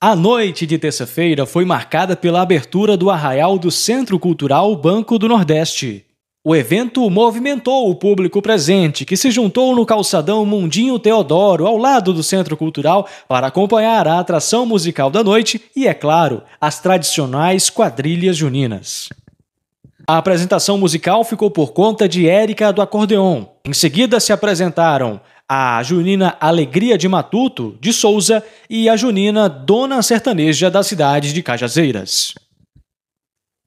A noite de terça-feira foi marcada pela abertura do arraial do Centro Cultural Banco do Nordeste. O evento movimentou o público presente, que se juntou no calçadão Mundinho Teodoro, ao lado do Centro Cultural, para acompanhar a atração musical da noite e, é claro, as tradicionais quadrilhas juninas. A apresentação musical ficou por conta de Érica do Acordeon. Em seguida se apresentaram a junina Alegria de Matuto, de Souza, e a junina Dona Sertaneja da cidade de Cajazeiras.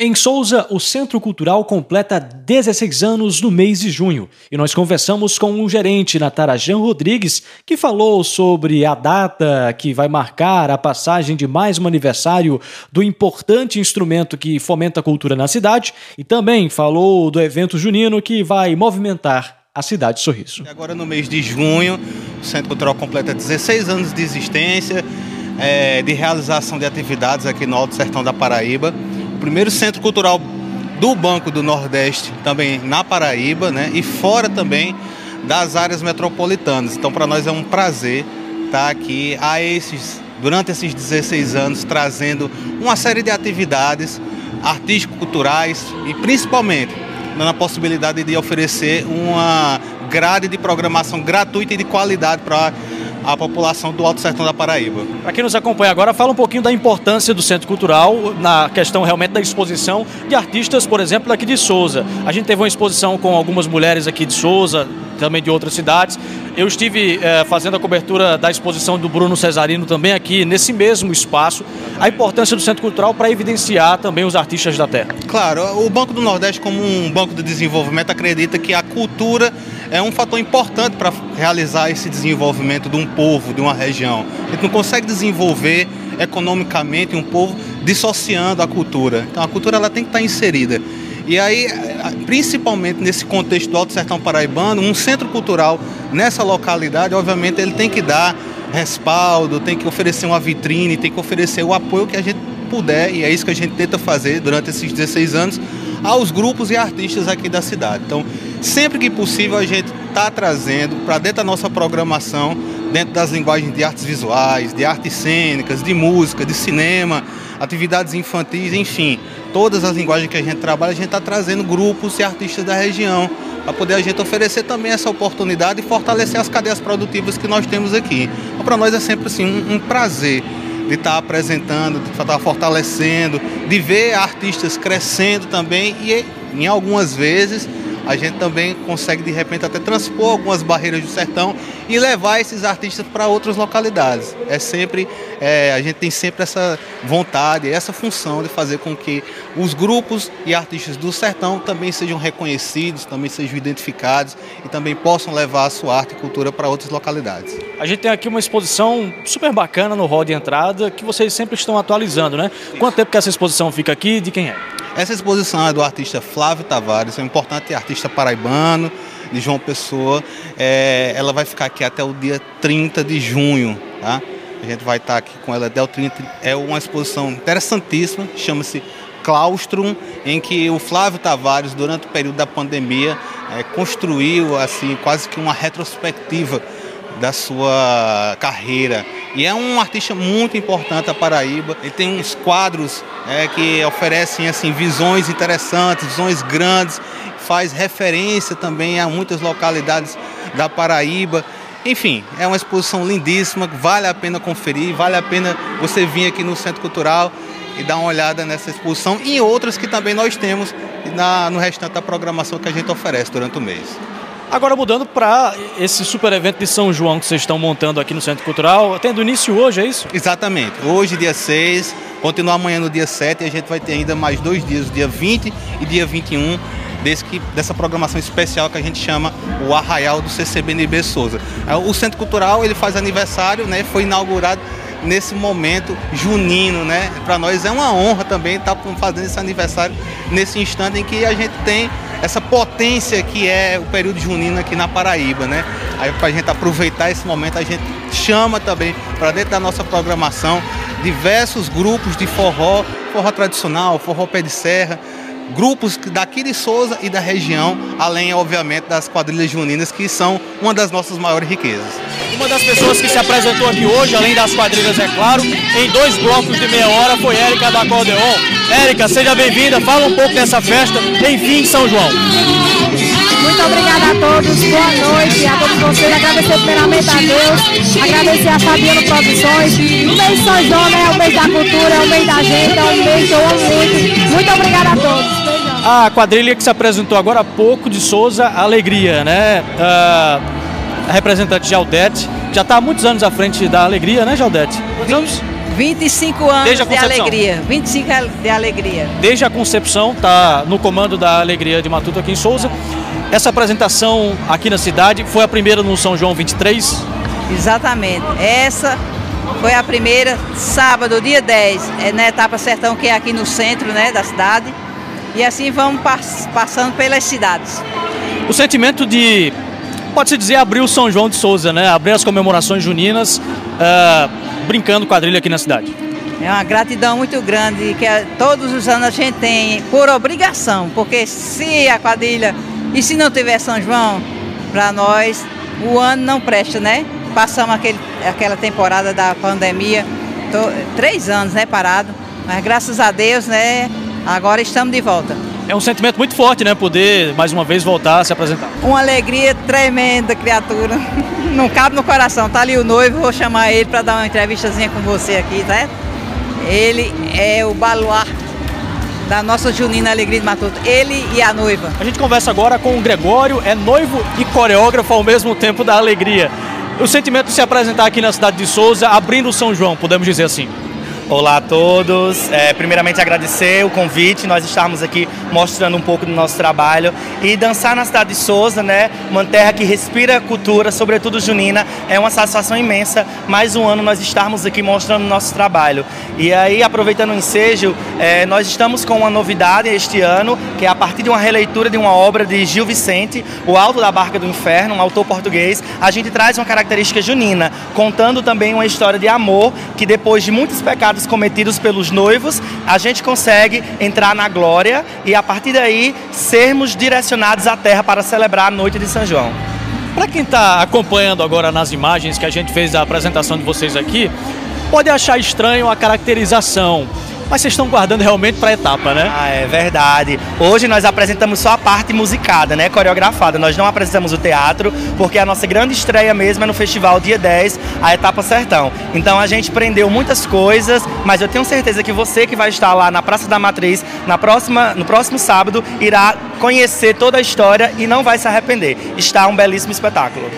Em Souza, o Centro Cultural completa 16 anos no mês de junho e nós conversamos com o gerente Natarajan Rodrigues, que falou sobre a data que vai marcar a passagem de mais um aniversário do importante instrumento que fomenta a cultura na cidade e também falou do evento junino que vai movimentar a cidade de Sorriso. Agora no mês de junho, o Centro Cultural completa 16 anos de existência, é, de realização de atividades aqui no Alto Sertão da Paraíba. O primeiro centro cultural do Banco do Nordeste, também na Paraíba, né? E fora também das áreas metropolitanas. Então, para nós é um prazer estar aqui a esses, durante esses 16 anos, trazendo uma série de atividades artístico-culturais e principalmente dando a possibilidade de oferecer uma grade de programação gratuita e de qualidade para a população do Alto Sertão da Paraíba. Para quem nos acompanha agora, fala um pouquinho da importância do Centro Cultural na questão realmente da exposição de artistas, por exemplo, daqui de Souza. A gente teve uma exposição com algumas mulheres aqui de Souza, também de outras cidades. Eu estive é, fazendo a cobertura da exposição do Bruno Cesarino também aqui, nesse mesmo espaço. A importância do Centro Cultural para evidenciar também os artistas da terra. Claro, o Banco do Nordeste, como um banco de desenvolvimento, acredita que a cultura é um fator importante para realizar esse desenvolvimento de um povo, de uma região. A gente não consegue desenvolver economicamente um povo dissociando a cultura. Então a cultura ela tem que estar inserida. E aí, principalmente nesse contexto do Alto Sertão Paraibano, um centro cultural nessa localidade, obviamente, ele tem que dar respaldo, tem que oferecer uma vitrine, tem que oferecer o apoio que a gente puder, e é isso que a gente tenta fazer durante esses 16 anos, aos grupos e artistas aqui da cidade. Então, sempre que possível, a gente está trazendo para dentro da nossa programação, dentro das linguagens de artes visuais, de artes cênicas, de música, de cinema, atividades infantis, enfim, todas as linguagens que a gente trabalha, a gente está trazendo grupos e artistas da região para poder a gente oferecer também essa oportunidade e fortalecer as cadeias produtivas que nós temos aqui. Então, para nós é sempre assim um, um prazer de estar tá apresentando, de estar tá fortalecendo, de ver artistas crescendo também e em algumas vezes a gente também consegue de repente até transpor algumas barreiras do sertão e levar esses artistas para outras localidades. É sempre, é, a gente tem sempre essa vontade, essa função de fazer com que os grupos e artistas do sertão também sejam reconhecidos, também sejam identificados e também possam levar a sua arte e cultura para outras localidades. A gente tem aqui uma exposição super bacana no hall de entrada que vocês sempre estão atualizando, né? Quanto tempo que essa exposição fica aqui de quem é? Essa exposição é do artista Flávio Tavares, é um importante artista paraibano de João Pessoa. É, ela vai ficar aqui até o dia 30 de junho, tá? A gente vai estar aqui com ela até o 30. É uma exposição interessantíssima, chama-se Claustrum, em que o Flávio Tavares, durante o período da pandemia, é, construiu assim quase que uma retrospectiva da sua carreira. E é um artista muito importante a Paraíba. Ele tem uns quadros é, que oferecem assim visões interessantes, visões grandes, faz referência também a muitas localidades da Paraíba. Enfim, é uma exposição lindíssima, vale a pena conferir, vale a pena você vir aqui no Centro Cultural e dar uma olhada nessa exposição e outras que também nós temos na, no restante da programação que a gente oferece durante o mês. Agora mudando para esse super evento de São João que vocês estão montando aqui no Centro Cultural, tendo início hoje, é isso? Exatamente. Hoje, dia 6, continua amanhã no dia 7 e a gente vai ter ainda mais dois dias, dia 20 e dia 21, desse que, dessa programação especial que a gente chama o Arraial do CCBNB Souza. É, o Centro Cultural ele faz aniversário, né? Foi inaugurado nesse momento junino, né? Para nós é uma honra também estar fazendo esse aniversário nesse instante em que a gente tem essa potência que é o período junino aqui na Paraíba, né? Aí para a gente aproveitar esse momento, a gente chama também para dentro da nossa programação diversos grupos de forró, forró tradicional, forró pé de serra, grupos daqui de Souza e da região, além, obviamente, das quadrilhas juninas, que são uma das nossas maiores riquezas. Uma das pessoas que se apresentou aqui hoje, além das quadrilhas, é claro, em dois blocos de meia hora, foi Érica da Acordeon. Érica, seja bem-vinda, fala um pouco dessa festa, enfim, São João. Muito obrigada a todos, boa noite a todos vocês, agradecer primeiramente a Deus, agradecer a Fabiano Produções. O mês de São João né, é o mês da cultura, é o mês da gente, é o mês que eu amo muito. Muito obrigada a todos. A quadrilha que se apresentou agora há pouco de Souza Alegria, né? Uh, representante Jaldete, já está há muitos anos à frente da Alegria, né, Jaldete? Quantos anos? 25 anos de alegria. 25 de alegria. Desde a concepção, está no comando da Alegria de Matuto aqui em Souza. Essa apresentação aqui na cidade foi a primeira no São João 23? Exatamente. Essa foi a primeira, sábado, dia 10, é na etapa Sertão, que é aqui no centro né, da cidade. E assim vamos passando pelas cidades. O sentimento de, pode-se dizer, abrir o São João de Souza, né? Abrir as comemorações juninas, uh, brincando quadrilha aqui na cidade. É uma gratidão muito grande que todos os anos a gente tem por obrigação, porque se a quadrilha e se não tiver São João, para nós o ano não presta, né? Passamos aquele, aquela temporada da pandemia, tô, três anos, né, parado, mas graças a Deus, né, Agora estamos de volta. É um sentimento muito forte, né? Poder mais uma vez voltar a se apresentar. Uma alegria tremenda, criatura. Não cabe no coração. Tá ali o noivo, vou chamar ele para dar uma entrevistazinha com você aqui, tá? Ele é o baluarte da nossa Junina Alegria de Matuto. Ele e a noiva. A gente conversa agora com o Gregório, é noivo e coreógrafo ao mesmo tempo da Alegria. O sentimento de se apresentar aqui na cidade de Souza, abrindo São João, podemos dizer assim. Olá a todos. É, primeiramente agradecer o convite, nós estamos aqui mostrando um pouco do nosso trabalho e dançar na cidade de Souza, né? Uma terra que respira cultura, sobretudo junina, é uma satisfação imensa. Mais um ano nós estarmos aqui mostrando nosso trabalho. E aí, aproveitando o ensejo, é, nós estamos com uma novidade este ano, que é a partir de uma releitura de uma obra de Gil Vicente, O Alto da Barca do Inferno, um autor português. A gente traz uma característica junina, contando também uma história de amor que depois de muitos pecados pecados cometidos pelos noivos, a gente consegue entrar na glória e a partir daí sermos direcionados à terra para celebrar a noite de São João. Para quem está acompanhando agora nas imagens que a gente fez da apresentação de vocês aqui, pode achar estranho a caracterização mas vocês estão guardando realmente para a etapa, né? Ah, é verdade. Hoje nós apresentamos só a parte musicada, né, coreografada. Nós não apresentamos o teatro, porque a nossa grande estreia mesmo é no festival dia 10, a etapa Sertão. Então a gente prendeu muitas coisas, mas eu tenho certeza que você que vai estar lá na Praça da Matriz, na próxima, no próximo sábado, irá conhecer toda a história e não vai se arrepender. Está um belíssimo espetáculo.